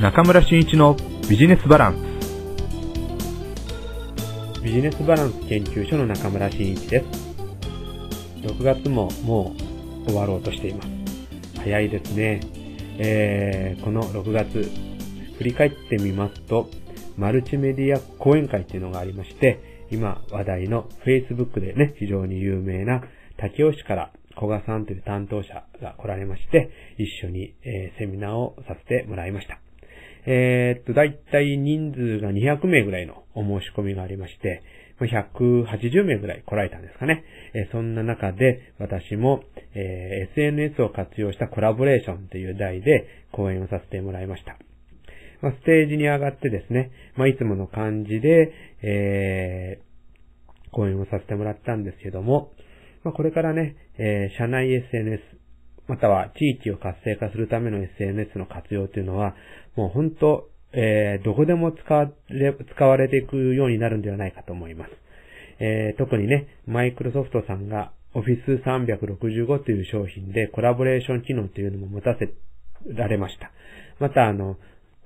中村俊一のビジネスバランスビジネスバランス研究所の中村真一です。6月ももう終わろうとしています。早いですね。えー、この6月、振り返ってみますと、マルチメディア講演会っていうのがありまして、今話題の Facebook でね、非常に有名な竹尾市から古賀さんという担当者が来られまして、一緒に、えー、セミナーをさせてもらいました。えー、っと、だいたい人数が200名ぐらいのお申し込みがありまして、180名ぐらい来られたんですかね。えー、そんな中で私も、えー、SNS を活用したコラボレーションという題で講演をさせてもらいました。まあ、ステージに上がってですね、まあ、いつもの感じで、えー、講演をさせてもらったんですけども、まあ、これからね、えー、社内 SNS、または地域を活性化するための SNS の活用というのは、もう本当、えー、どこでも使われ、使われていくようになるんではないかと思います。えー、特にね、マイクロソフトさんが Office 365という商品でコラボレーション機能というのも持たせられました。またあの、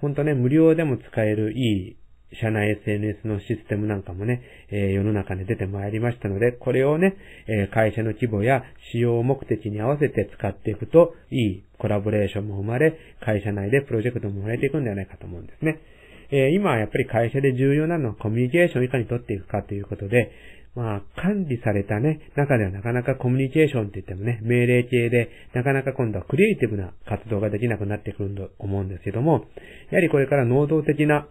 本当ね、無料でも使えるいい社内 SNS のシステムなんかもね、え、世の中に出てまいりましたので、これをね、え、会社の規模や使用目的に合わせて使っていくと、いいコラボレーションも生まれ、会社内でプロジェクトも生まれていくんではないかと思うんですね。え、今はやっぱり会社で重要なのはコミュニケーションをいかに取っていくかということで、まあ、管理されたね、中ではなかなかコミュニケーションって言ってもね、命令系で、なかなか今度はクリエイティブな活動ができなくなってくると思うんですけども、やはりこれから能動的な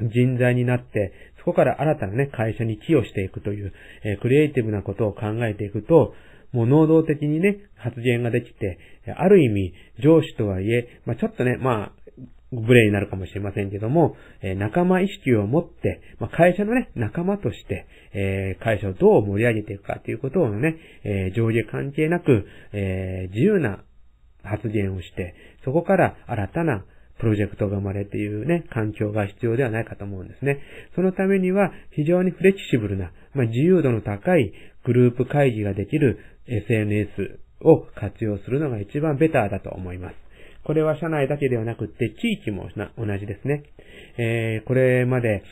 人材になって、そこから新たなね、会社に寄与していくという、えー、クリエイティブなことを考えていくと、もう能動的にね、発言ができて、ある意味、上司とはいえ、まあ、ちょっとね、まあ、無礼になるかもしれませんけども、えー、仲間意識を持って、まあ、会社のね、仲間として、えー、会社をどう盛り上げていくかということをね、えー、上下関係なく、え自由な発言をして、そこから新たなプロジェクトが生まれているね、環境が必要ではないかと思うんですね。そのためには非常にフレキシブルな、まあ、自由度の高いグループ会議ができる SNS を活用するのが一番ベターだと思います。これは社内だけではなくって地域も同じですね。えー、これまで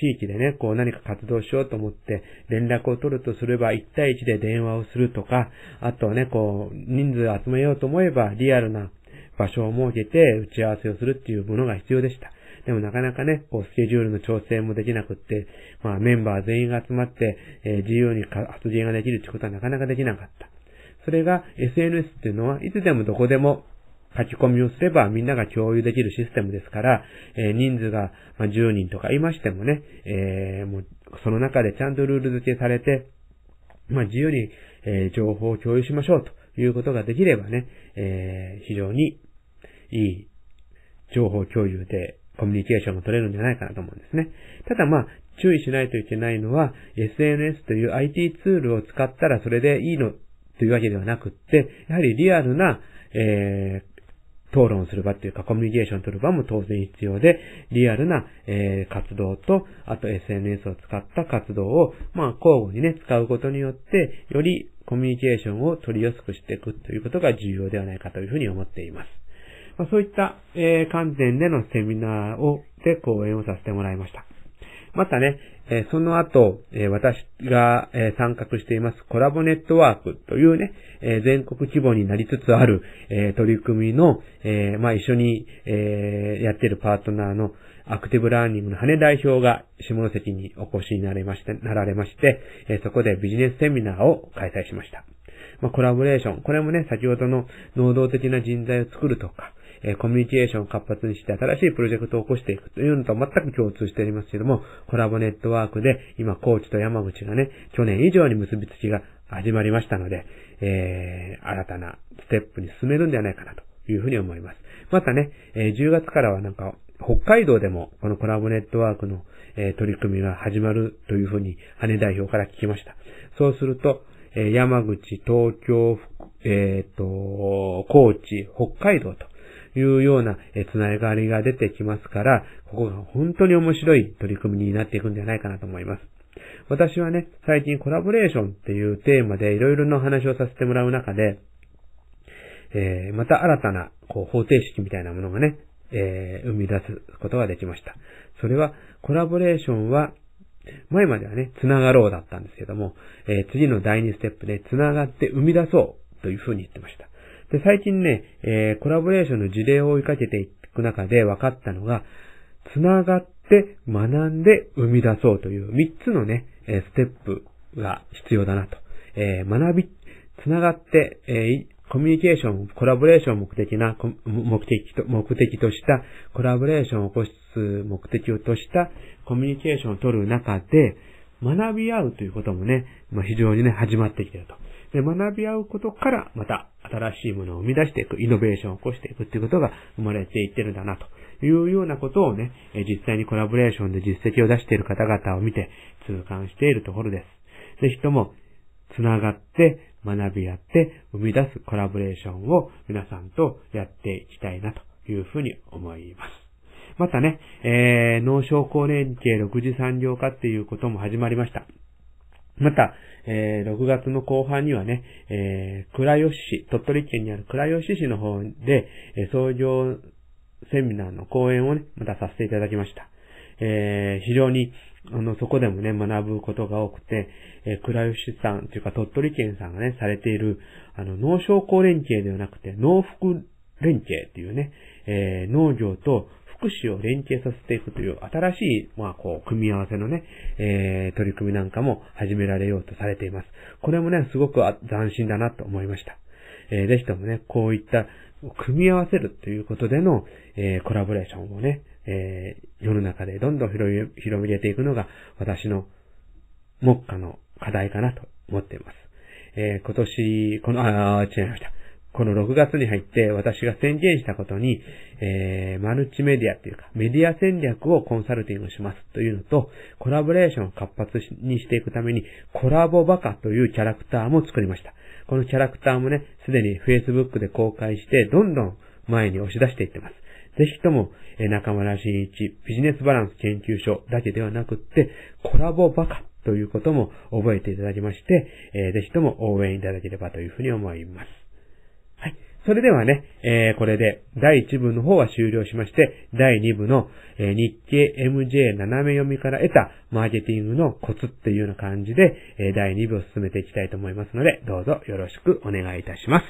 地域でね、こう何か活動しようと思って連絡を取るとすれば1対1で電話をするとか、あとはね、こう人数集めようと思えばリアルな場所を設けて打ち合わせをするっていうものが必要でした。でもなかなかね、こうスケジュールの調整もできなくって、まあメンバー全員が集まって、えー、自由に発言ができるってことはなかなかできなかった。それが SNS っていうのはいつでもどこでも書き込みをすればみんなが共有できるシステムですから、えー、人数が10人とかいましてもね、えー、もうその中でちゃんとルール付けされて、まあ、自由に、えー、情報を共有しましょうということができればね、えー、非常にいい情報共有でコミュニケーションが取れるんじゃないかなと思うんですね。ただまあ、注意しないといけないのは、SNS という IT ツールを使ったらそれでいいのというわけではなくって、やはりリアルな、えー、討論する場っていうかコミュニケーションを取る場も当然必要で、リアルな、えー、活動と、あと SNS を使った活動を、まあ、交互にね、使うことによって、よりコミュニケーションを取りやすくしていくということが重要ではないかというふうに思っています。まあ、そういった、えー、観点でのセミナーを、で講演をさせてもらいました。またね、えー、その後、えー、私が、えー、参画していますコラボネットワークというね、え全国規模になりつつある、え取り組みの、えまあ、一緒に、えやっているパートナーのアクティブラーニングの羽代表が下関にお越しになりまして、なられまして、えそこでビジネスセミナーを開催しました。まあ、コラボレーション。これもね、先ほどの能動的な人材を作るとか、えコミュニケーションを活発にして新しいプロジェクトを起こしていくというのと全く共通しておりますけども、コラボネットワークで今、高知と山口がね、去年以上に結びつきが始まりましたので、えー、新たなステップに進めるんではないかなというふうに思います。またね、え、10月からはなんか、北海道でもこのコラボネットワークの、え、取り組みが始まるというふうに羽代表から聞きました。そうすると、え、山口、東京、えっ、ー、と、高知、北海道というような、つながりが出てきますから、ここが本当に面白い取り組みになっていくんじゃないかなと思います。私はね、最近コラボレーションっていうテーマでいろいろな話をさせてもらう中で、えー、また新たな、こう、方程式みたいなものがね、えー、生み出すことができました。それは、コラボレーションは、前まではね、つながろうだったんですけども、えー、次の第2ステップでつながって生み出そうというふうに言ってました。で、最近ね、えー、コラボレーションの事例を追いかけていく中で分かったのが、つながって学んで生み出そうという3つのね、ステップが必要だなと。えー、学び、つながって、え、コミュニケーション、コラボレーションを目的な、目的と、目的としたコラボレーションを起こす目的をとしたコミュニケーションを取る中で、学び合うということもね、まあ、非常にね、始まってきてると。で、学び合うことから、また新しいものを生み出していく、イノベーションを起こしていくっていうことが生まれていってるんだな、というようなことをね、実際にコラボレーションで実績を出している方々を見て痛感しているところです。ぜひとも、つながって学び合って生み出すコラボレーションを皆さんとやっていきたいなというふうに思います。またね、えー、農商工連携6次産業化っていうことも始まりました。また、えー、6月の後半にはね、えー、倉吉市、鳥取県にある倉吉市の方で、えー、創業セミナーの講演をね、またさせていただきました。えー、非常に、あの、そこでもね、学ぶことが多くて、えー、倉吉さんというか鳥取県さんがね、されている、あの、農商工連携ではなくて、農福連携っていうね、えー、農業と福祉を連携させていくという新しい、まあ、こう、組み合わせのね、えー、取り組みなんかも始められようとされています。これもね、すごく斬新だなと思いました。えー、ぜひともね、こういった組み合わせるということでの、えー、コラボレーションをね、えー、世の中でどんどん広げていくのが私の目下の課題かなと思っています。えー、今年、この、あ、違いました。この6月に入って私が宣言したことに、えー、マルチメディアっていうか、メディア戦略をコンサルティングしますというのと、コラボレーションを活発にしていくために、コラボバカというキャラクターも作りました。このキャラクターもね、すでに Facebook で公開して、どんどん前に押し出していってます。ぜひとも、中村慎一ビジネスバランス研究所だけではなくって、コラボバカということも覚えていただきまして、えぜひとも応援いただければというふうに思います。はい。それではね、えー、これで第1部の方は終了しまして、第2部の、えー、日経 MJ 斜め読みから得たマーケティングのコツっていうような感じで、えー、第2部を進めていきたいと思いますので、どうぞよろしくお願いいたします。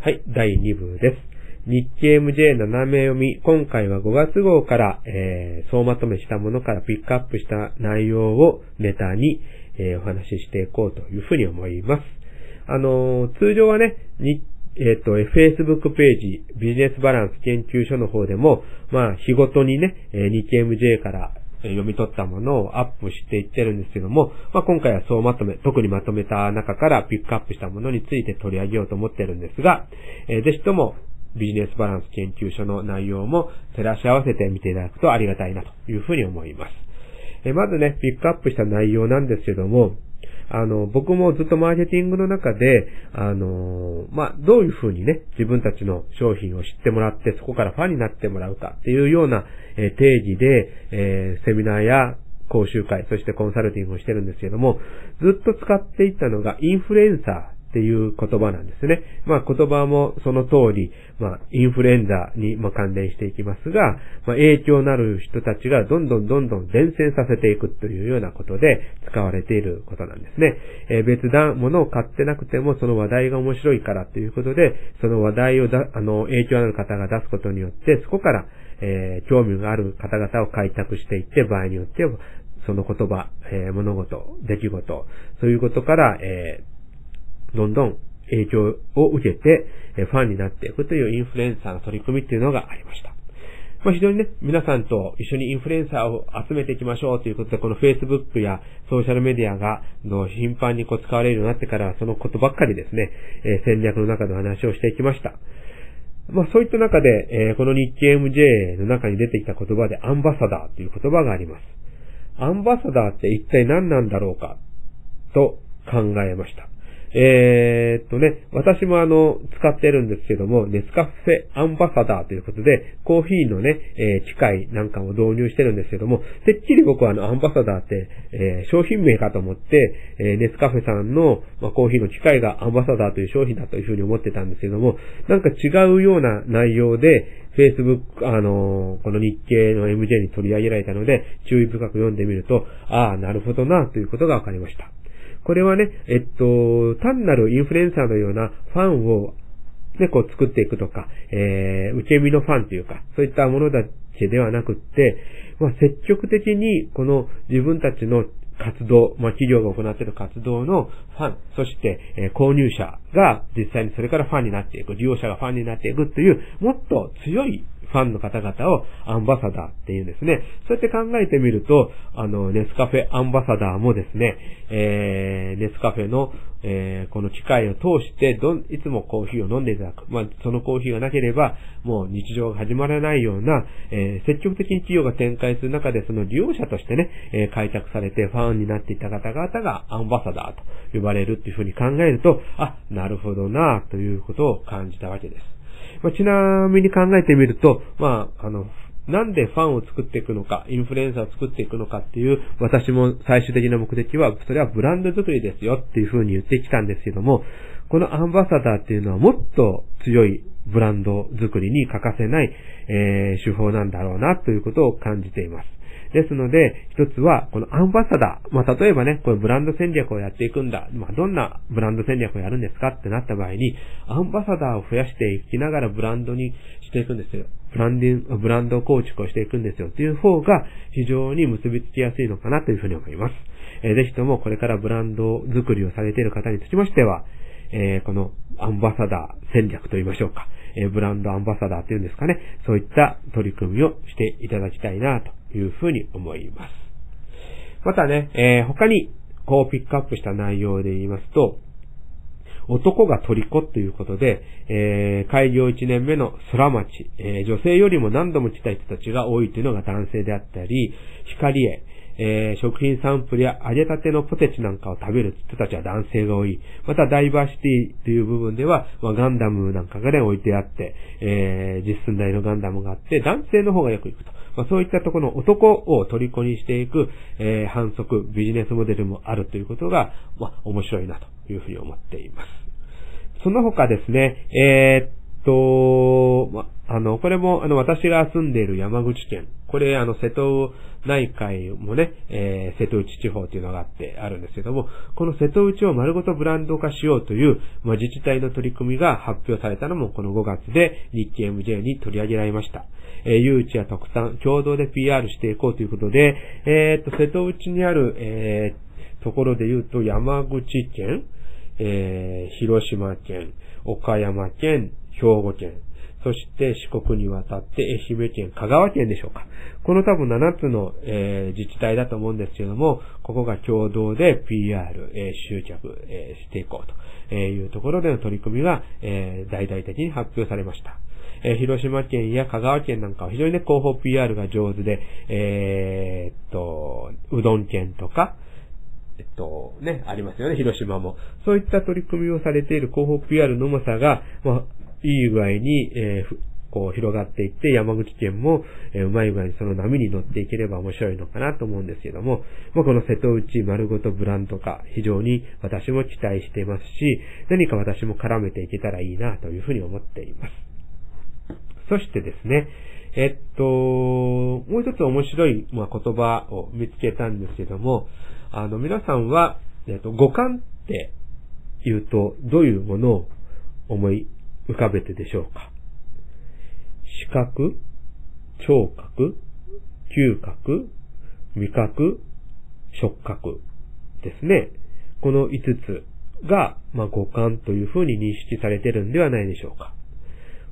はい、第2部です。日経 MJ 斜め読み、今回は5月号から、えー、総まとめしたものからピックアップした内容をネタに、えー、お話ししていこうというふうに思います。あの、通常はね、に、えっ、ー、と、Facebook ページ、ビジネスバランス研究所の方でも、まあ、日ごとにね、日経 MJ から読み取ったものをアップしていってるんですけども、まあ、今回はそうまとめ、特にまとめた中からピックアップしたものについて取り上げようと思ってるんですが、えー、ぜひともビジネスバランス研究所の内容も照らし合わせてみていただくとありがたいなというふうに思います。え、まずね、ピックアップした内容なんですけども、あの、僕もずっとマーケティングの中で、あの、まあ、どういうふうにね、自分たちの商品を知ってもらって、そこからファンになってもらうかっていうような、え、定義で、えー、セミナーや講習会、そしてコンサルティングをしてるんですけども、ずっと使っていたのがインフルエンサーっていう言葉なんですね。まあ言葉もその通り、まあインフルエンザにま関連していきますが、まあ影響のある人たちがどんどんどんどん伝染させていくというようなことで使われていることなんですね。えー、別段物を買ってなくてもその話題が面白いからということで、その話題をだ、あの、影響のある方が出すことによって、そこから、えー、興味がある方々を開拓していって、場合によっては、その言葉、えー、物事、出来事、そういうことから、えどんどん影響を受けて、ファンになっていくというインフルエンサーの取り組みっていうのがありました。まあ、非常にね、皆さんと一緒にインフルエンサーを集めていきましょうということで、この Facebook やソーシャルメディアが、の頻繁にこう使われるようになってから、そのことばっかりですね、え、戦略の中で話をしていきました。まあそういった中で、え、この日経 MJ の中に出てきた言葉でアンバサダーという言葉があります。アンバサダーって一体何なんだろうかと考えました。えー、っとね、私もあの、使ってるんですけども、ネスカフェアンバサダーということで、コーヒーのね、えー、機械なんかも導入してるんですけども、てっきり僕はあの、アンバサダーって、えー、商品名かと思って、えー、ネスカフェさんの、まあ、コーヒーの機械がアンバサダーという商品だというふうに思ってたんですけども、なんか違うような内容で、Facebook、あのー、この日経の MJ に取り上げられたので、注意深く読んでみると、ああ、なるほどな、ということが分かりました。これはね、えっと、単なるインフルエンサーのようなファンをね、こう作っていくとか、えー、受け身のファンというか、そういったものだけではなくって、まあ、積極的にこの自分たちの活動、まあ、企業が行っている活動のファン、そして、えー、購入者が実際にそれからファンになっていく、利用者がファンになっていくという、もっと強いファンの方々をアンバサダーっていうんですね。そうやって考えてみると、あの、ネスカフェアンバサダーもですね、えー、ネスカフェの、えー、この機械を通してどん、いつもコーヒーを飲んでいただく。まあ、そのコーヒーがなければ、もう日常が始まらないような、えー、積極的に企業が展開する中で、その利用者としてね、えー、開拓されてファンになっていた方々がアンバサダーと呼ばれるっていうふうに考えると、あ、なるほどな、ということを感じたわけです。まあ、ちなみに考えてみると、まあ、あの、なんでファンを作っていくのか、インフルエンサーを作っていくのかっていう、私も最終的な目的は、それはブランド作りですよっていうふうに言ってきたんですけども、このアンバサダーっていうのはもっと強いブランド作りに欠かせない、えー、手法なんだろうなということを感じています。ですので、一つは、このアンバサダー。まあ、例えばね、これブランド戦略をやっていくんだ。まあ、どんなブランド戦略をやるんですかってなった場合に、アンバサダーを増やしていきながらブランドにしていくんですよ。ブランディング、ブランド構築をしていくんですよ。っていう方が非常に結びつきやすいのかなというふうに思います。えー、ぜひともこれからブランド作りをされている方につきましては、えー、このアンバサダー戦略と言いましょうか。え、ブランドアンバサダーっていうんですかね。そういった取り組みをしていただきたいなというふうに思います。またね、えー、他にこうピックアップした内容で言いますと、男が虜ということで、えー、開業1年目の空町、えー、女性よりも何度も来た人たちが多いというのが男性であったり、光栄、えー、食品サンプルや揚げたてのポテチなんかを食べる人たちは男性が多い。またダイバーシティという部分では、まあ、ガンダムなんかがね、置いてあって、えー、実寸大のガンダムがあって、男性の方がよく行くと。まあ、そういったところの男を虜にしていく、えー、反則、ビジネスモデルもあるということが、まあ、面白いなというふうに思っています。その他ですね、えー、と、ま、ああの、これも、あの、私が住んでいる山口県、これ、あの、瀬戸内海もね、えー、瀬戸内地方というのがあって、あるんですけども、この瀬戸内を丸ごとブランド化しようという、まあ、自治体の取り組みが発表されたのも、この5月で日経 MJ に取り上げられました。えー、誘致や特産、共同で PR していこうということで、えー、っと、瀬戸内にある、えー、ところで言うと、山口県、えー、広島県、岡山県、兵庫県、そして四国に渡って愛媛県、香川県でしょうか。この多分7つの、えー、自治体だと思うんですけども、ここが共同で PR、えー、集客、えー、していこうというところでの取り組みが、え大々的に発表されました。え広島県や香川県なんかは非常にね、広報 PR が上手で、えっと、うどん県とか、えっと、ね、ありますよね、広島も。そういった取り組みをされている広報 PR のうまさが、まあ、いい具合に、えー、こう広がっていって、山口県も、えー、うまい具合にその波に乗っていければ面白いのかなと思うんですけども、まあ、この瀬戸内丸ごとブランド化、非常に私も期待していますし、何か私も絡めていけたらいいなというふうに思っています。そしてですね、えっと、もう一つ面白い、まあ、言葉を見つけたんですけども、あの、皆さんは、えっと、五感って言うと、どういうものを思い浮かべてでしょうか視覚、聴覚、嗅覚、味覚、触覚ですね。この5つが、まあ、五感というふうに認識されているんではないでしょうか。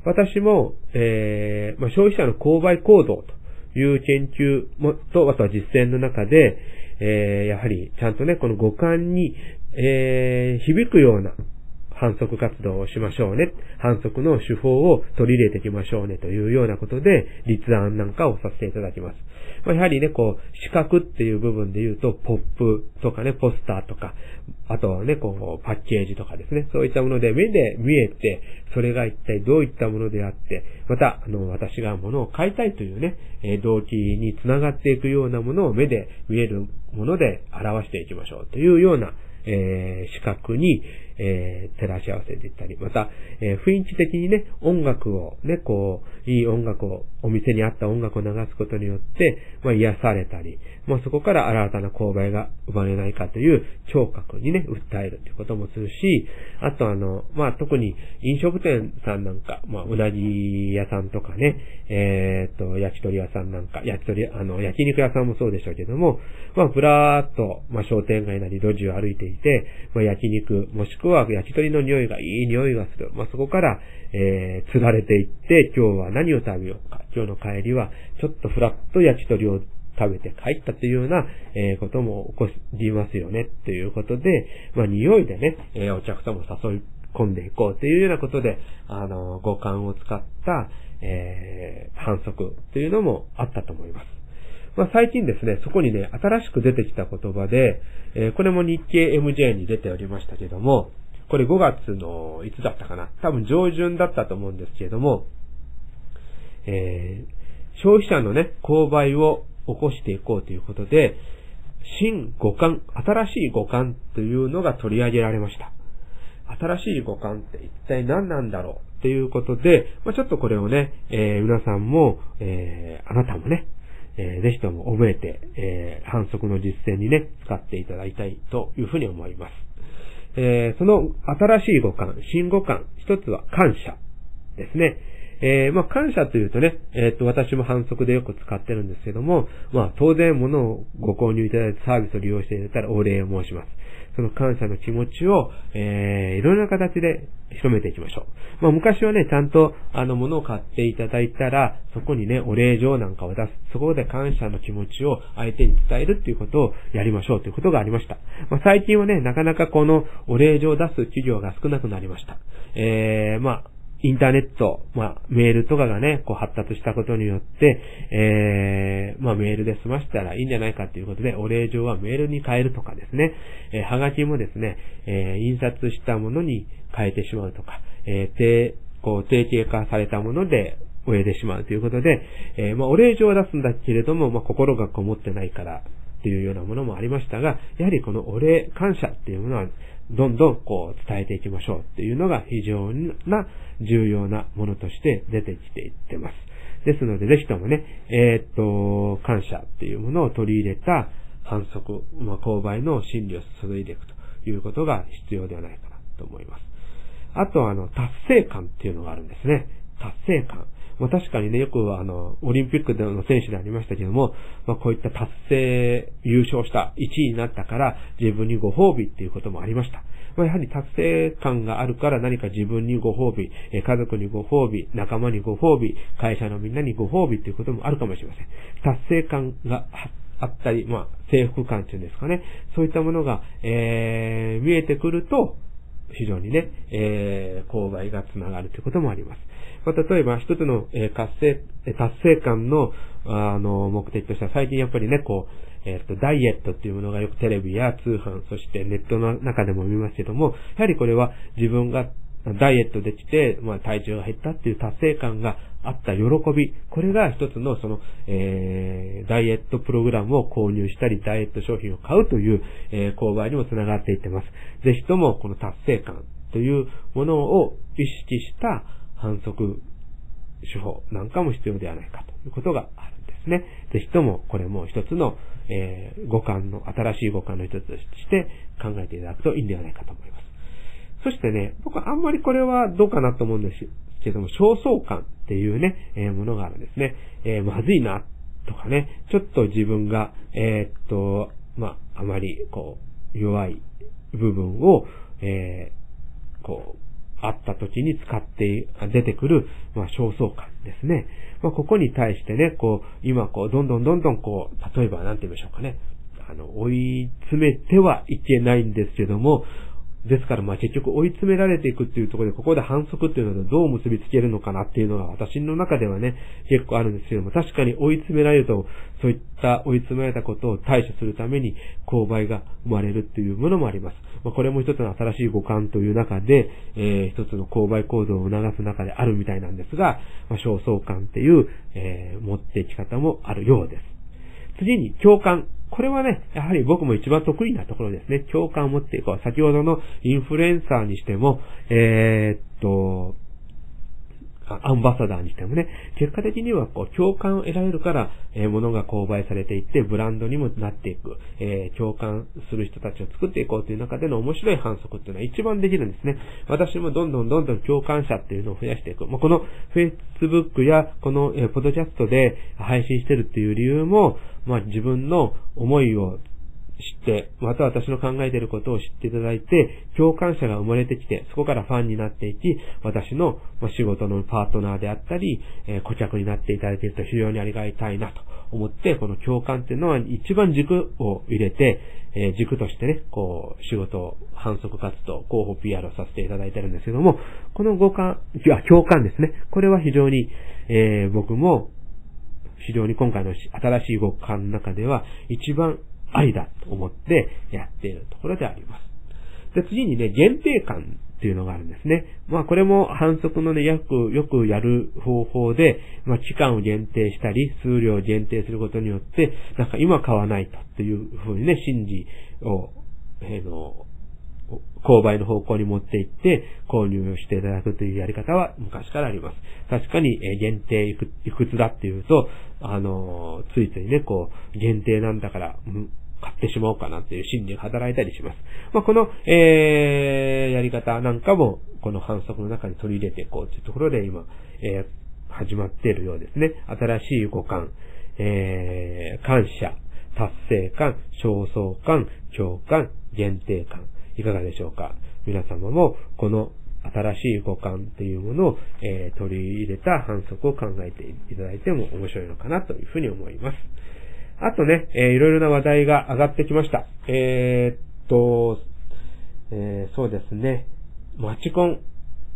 私も、えー、まあ、消費者の購買行動という研究もと、あとは実践の中で、えー、やはりちゃんとね、この五感に、えー、響くような反則活動をしましょうね。反則の手法を取り入れていきましょうねというようなことで、立案なんかをさせていただきます。まあ、やはりね、こう、視覚っていう部分で言うと、ポップとかね、ポスターとか、あとはね、こう、パッケージとかですね、そういったもので目で見えて、それが一体どういったものであって、また、あの、私が物を買いたいというね、え動機につながっていくようなものを目で見えるもので表していきましょうというような、えー、視覚に、えー、照らし合わせていったり、また、えー、雰囲気的にね、音楽をね、こう、いい音楽を、お店にあった音楽を流すことによって、まあ、癒されたり、まあ、そこから新たな購買が生まれないかという聴覚にね、訴えるということもするし、あとあの、まあ、特に飲食店さんなんか、まあ、うなぎ屋さんとかね、えー、っと、焼き鳥屋さんなんか、焼き鳥、あの、焼肉屋さんもそうでしょうけども、まあ、ぶらーっと、まあ、商店街なり路地を歩いていて、まあ、焼肉、もしくはは焼き鳥の匂いがいい匂いがする。まあ、そこから、えー、釣られていって、今日は何を食べようか。今日の帰りは、ちょっとふらっと焼き鳥を食べて帰ったというような、えー、ことも起こりますよね、ということで、まあ、匂いでね、えー、お客様を誘い込んでいこうというようなことで、あの、五感を使った、えー、反則というのもあったと思います。まあ、最近ですね、そこにね、新しく出てきた言葉で、えー、これも日経 MJ に出ておりましたけども、これ5月の、いつだったかな？多分上旬だったと思うんですけれども、えー、消費者のね、購買を起こしていこうということで、新五感、新しい五感というのが取り上げられました。新しい五感って一体何なんだろう？ということで、まあ、ちょっとこれをね、えー、皆さんも、えー、あなたもね、えー、ぜひとも覚えて、えー、反則の実践にね、使っていただきたいというふうに思います。えー、その新しい五感、新五感、一つは感謝ですね。えー、まあ、感謝というとね、えー、っと、私も反則でよく使ってるんですけども、まあ、当然物をご購入いただいてサービスを利用していただいたらお礼を申します。その感謝の気持ちを、えー、いろんな形で広めていきましょう。まあ、昔はね、ちゃんと、あの、物を買っていただいたら、そこにね、お礼状なんかを出す。そこで感謝の気持ちを相手に伝えるっていうことをやりましょうということがありました。まあ、最近はね、なかなかこのお礼状を出す企業が少なくなりました。えー、まあ、インターネット、まあ、メールとかがね、こう発達したことによって、えー、まあ、メールで済ましたらいいんじゃないかということで、お礼状はメールに変えるとかですね、えー、はがきもですね、えー、印刷したものに変えてしまうとか、えー、定、こう、定型化されたもので、終えてしまうということで、えー、まあ、お礼状を出すんだけれども、まあ、心がこもってないから、っていうようなものもありましたが、やはりこのお礼、感謝っていうものは、どんどんこう伝えていきましょうっていうのが非常な重要なものとして出てきていってます。ですので、ぜひともね、えー、っと、感謝っていうものを取り入れた反則、まあ、購買の心理を注いでいくということが必要ではないかなと思います。あと、あの、達成感っていうのがあるんですね。達成感。まあ、確かにね、よくあの、オリンピックでの選手でありましたけども、まあ、こういった達成、優勝した1位になったから自分にご褒美っていうこともありました。まあ、やはり達成感があるから何か自分にご褒美、え家族にご褒美、仲間にご褒美、会社のみんなにご褒美っていうこともあるかもしれません。達成感があったり、まあ、征服感っていうんですかね。そういったものが、えー、見えてくると、非常にね、えー、購買がつながるということもあります。まあ、例えば一つの、え、活性、達成感の、あの、目的としては最近やっぱりね、こう、えっ、と、ダイエットっていうものがよくテレビや通販、そしてネットの中でも見ますけども、やはりこれは自分がダイエットできて、まあ、体重が減ったっていう達成感があった喜び、これが一つのその、えー、ダイエットプログラムを購入したり、ダイエット商品を買うという、えー、購買にもつながっていってます。ぜひともこの達成感というものを意識した反則手法なんかも必要ではないかということがあるんですね。ぜひともこれも一つの、えー、五感の、新しい五感の一つとして考えていただくといいんではないかと思います。そしてね、僕はあんまりこれはどうかなと思うんですけども、焦燥感っていうね、えー、ものがあるんですね。えー、まずいな、とかね、ちょっと自分が、えー、っと、まあ、あまり、こう、弱い部分を、えー、こう、あった時に使って、出てくる、まあ、焦燥感ですね。まあ、ここに対してね、こう、今、こう、どんどんどんどん、こう、例えば、なんて言いましょうかね。あの、追い詰めてはいけないんですけども、ですからまあ結局追い詰められていくっていうところで、ここで反則っていうのとどう結びつけるのかなっていうのが私の中ではね、結構あるんですけども、確かに追い詰められると、そういった追い詰められたことを対処するために、勾配が生まれるっていうものもあります。まあ、これも一つの新しい五感という中で、えー、一つの勾配行動を促す中であるみたいなんですが、まあ、焦燥感っていう、えー、持っていき方もあるようです。次に共感。これはね、やはり僕も一番得意なところですね。共感を持っていこう。先ほどのインフルエンサーにしても、えー、っと、アンバサダーにしてもね、結果的にはこう共感を得られるから、えー、物が購買されていって、ブランドにもなっていく、えー、共感する人たちを作っていこうという中での面白い反則っていうのは一番できるんですね。私もどんどんどんどん共感者っていうのを増やしていく。まあ、この Facebook やこの、えー、ポッドキャストで配信してるっていう理由も、まあ、自分の思いを知って、また私の考えていることを知っていただいて、共感者が生まれてきて、そこからファンになっていき、私の仕事のパートナーであったり、え顧客になっていただけると非常にありがたいなと思って、この共感っていうのは一番軸を入れて、え軸としてね、こう、仕事、反則活動、候補 PR をさせていただいてるんですけども、この互換、いや、共感ですね。これは非常に、えー、僕も、非常に今回の新しい互換の中では、一番愛だと思ってやっているところであります。で、次にね、限定感っていうのがあるんですね。まあこれも反則のね、よく、よくやる方法で、まあ期間を限定したり、数量を限定することによって、なんか今買わないとっていうふうにね、心理を、えー、の、購買の方向に持っていって購入していただくというやり方は昔からあります。確かに、え限定いくいくつだっていうと、あのついついね、こう、限定なんだから、買ってしまおうかなっていう心理が働いたりします。まあ、この、えー、やり方なんかも、この反則の中に取り入れていこうというところで今、えー、始まっているようですね。新しい五感、えー、感謝、達成感、焦燥感、共感、限定感。いかがでしょうか？皆様も、この新しい五感っていうものを、えー、取り入れた反則を考えていただいても面白いのかなというふうに思います。あとね、えー、いろいろな話題が上がってきました。えー、っと、えー、そうですね、マチコン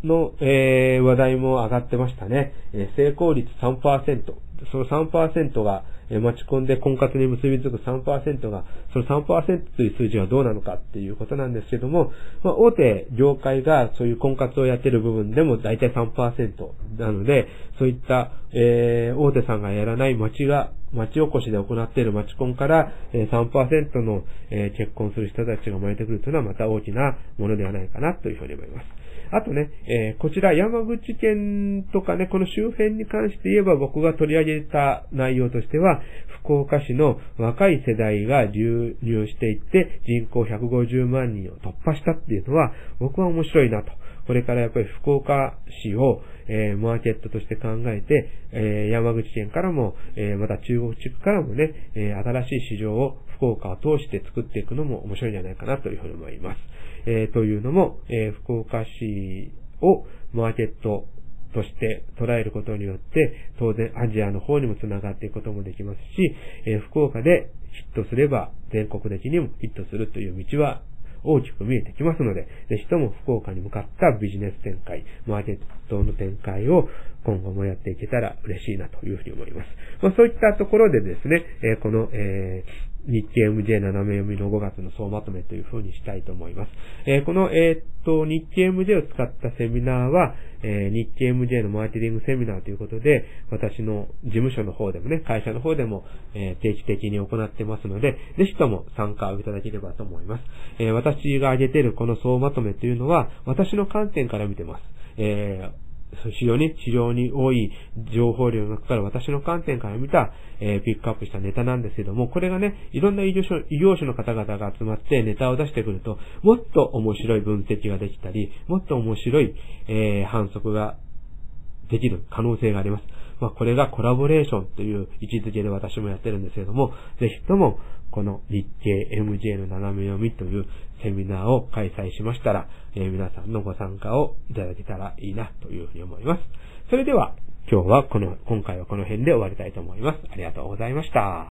の、えー、話題も上がってましたね。えー、成功率3%。その3%が、え、待ち込んで婚活に結びつく3%が、その3%という数字はどうなのかっていうことなんですけども、まあ、大手業界がそういう婚活をやってる部分でも大体3%なので、そういった、えー、大手さんがやらない街が、町おこしで行っている町コンから、え3%の、え結婚する人たちが生まれてくるというのはまた大きなものではないかなというふうに思います。あとね、えー、こちら山口県とかね、この周辺に関して言えば僕が取り上げた内容としては、福岡市の若い世代が流入していって人口150万人を突破したっていうのは僕は面白いなと。これからやっぱり福岡市を、えー、マーケットとして考えて、えー、山口県からも、えー、また中国地区からもね、え新しい市場を福岡を通して作っていくのも面白いんじゃないかなというふうに思います。えというのも、え福岡市をマーケットとして捉えることによって、当然アジアの方にも繋がっていくこともできますし、え福岡でヒットすれば全国的にもヒットするという道は大きく見えてきますので、ぜひとも福岡に向かったビジネス展開、マーケットの展開を今後もやっていけたら嬉しいなというふうに思います。まあ、そういったところでですね、え、この、えー日経 MJ 斜め読みの5月の総まとめという風にしたいと思います。えー、この、えー、っと、日経 MJ を使ったセミナーは、えー、日経 MJ のマーケティングセミナーということで、私の事務所の方でもね、会社の方でも、え定期的に行ってますので、ぜひとも参加をいただければと思います。え私が挙げているこの総まとめというのは、私の観点から見てます。え非常に、非常に多い情報量の中から私の観点から見た、えー、ピックアップしたネタなんですけども、これがね、いろんな異業種異業種の方々が集まってネタを出してくると、もっと面白い分析ができたり、もっと面白い、えー、反則ができる可能性があります。まあ、これがコラボレーションという位置づけで私もやってるんですけども、ぜひとも、この日経 MJ の斜め読みというセミナーを開催しましたら、えー、皆さんのご参加をいただけたらいいなというふうに思います。それでは、今日はこの、今回はこの辺で終わりたいと思います。ありがとうございました。